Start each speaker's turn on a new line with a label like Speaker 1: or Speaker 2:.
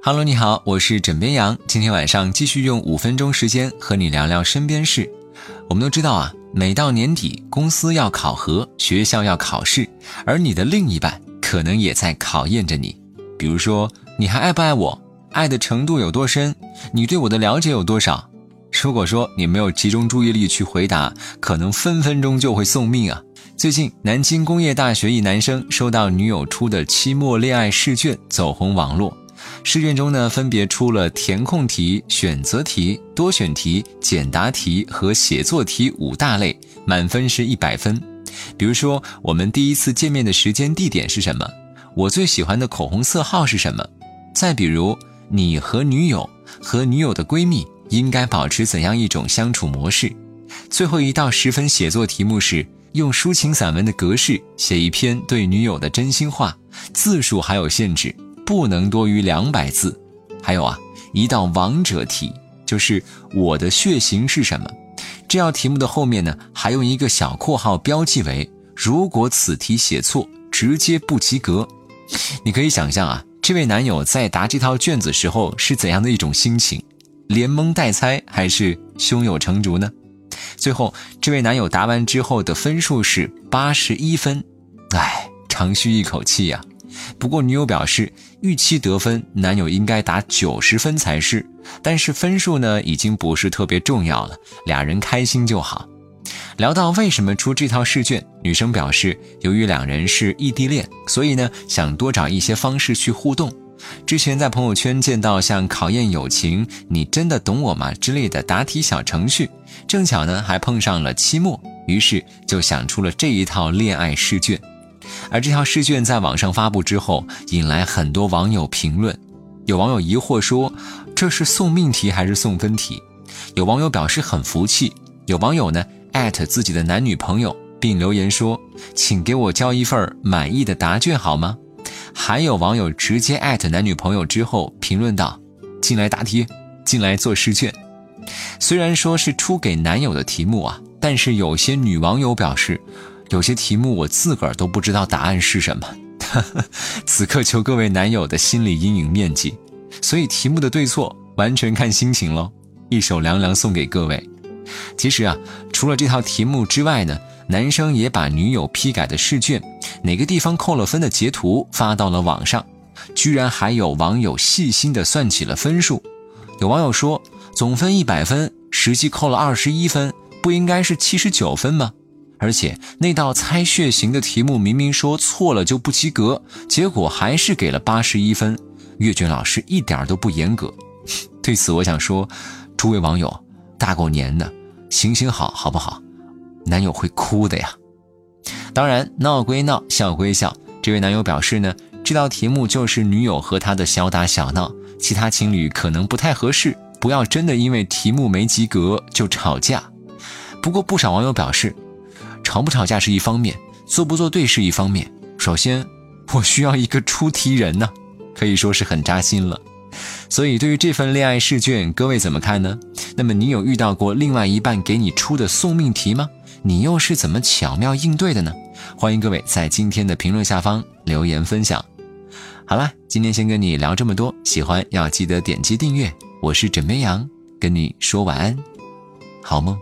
Speaker 1: Hello，你好，我是枕边羊。今天晚上继续用五分钟时间和你聊聊身边事。我们都知道啊，每到年底，公司要考核，学校要考试，而你的另一半可能也在考验着你。比如说，你还爱不爱我？爱的程度有多深？你对我的了解有多少？如果说你没有集中注意力去回答，可能分分钟就会送命啊！最近，南京工业大学一男生收到女友出的期末恋爱试卷，走红网络。试卷中呢，分别出了填空题、选择题、多选题、简答题和写作题五大类，满分是一百分。比如说，我们第一次见面的时间、地点是什么？我最喜欢的口红色号是什么？再比如，你和女友和女友的闺蜜应该保持怎样一种相处模式？最后一道十分写作题目是用抒情散文的格式写一篇对女友的真心话，字数还有限制。不能多于两百字，还有啊，一道王者题，就是我的血型是什么？这道题目的后面呢，还用一个小括号标记为如果此题写错，直接不及格。你可以想象啊，这位男友在答这套卷子时候是怎样的一种心情？连蒙带猜还是胸有成竹呢？最后，这位男友答完之后的分数是八十一分，唉，长吁一口气呀。不过女友表示，预期得分男友应该打九十分才是，但是分数呢已经不是特别重要了，俩人开心就好。聊到为什么出这套试卷，女生表示，由于两人是异地恋，所以呢想多找一些方式去互动。之前在朋友圈见到像考验友情、你真的懂我吗之类的答题小程序，正巧呢还碰上了期末，于是就想出了这一套恋爱试卷。而这条试卷在网上发布之后，引来很多网友评论。有网友疑惑说：“这是送命题还是送分题？”有网友表示很服气。有网友呢艾特自己的男女朋友，并留言说：“请给我交一份满意的答卷好吗？”还有网友直接艾特男女朋友之后评论道：“进来答题，进来做试卷。”虽然说是出给男友的题目啊，但是有些女网友表示。有些题目我自个儿都不知道答案是什么，此刻求各位男友的心理阴影面积。所以题目的对错完全看心情喽。一首凉凉送给各位。其实啊，除了这套题目之外呢，男生也把女友批改的试卷哪个地方扣了分的截图发到了网上，居然还有网友细心的算起了分数。有网友说，总分一百分，实际扣了二十一分，不应该是七十九分吗？而且那道猜血型的题目明明说错了就不及格，结果还是给了八十一分。阅卷老师一点都不严格。对此，我想说，诸位网友，大过年的，行行好，好不好？男友会哭的呀。当然，闹归闹，笑归笑。这位男友表示呢，这道题目就是女友和他的小打小闹，其他情侣可能不太合适，不要真的因为题目没及格就吵架。不过，不少网友表示。吵不吵架是一方面，做不做对是一方面。首先，我需要一个出题人呢，可以说是很扎心了。所以，对于这份恋爱试卷，各位怎么看呢？那么，你有遇到过另外一半给你出的送命题吗？你又是怎么巧妙应对的呢？欢迎各位在今天的评论下方留言分享。好了，今天先跟你聊这么多，喜欢要记得点击订阅。我是枕边羊，跟你说晚安，好梦。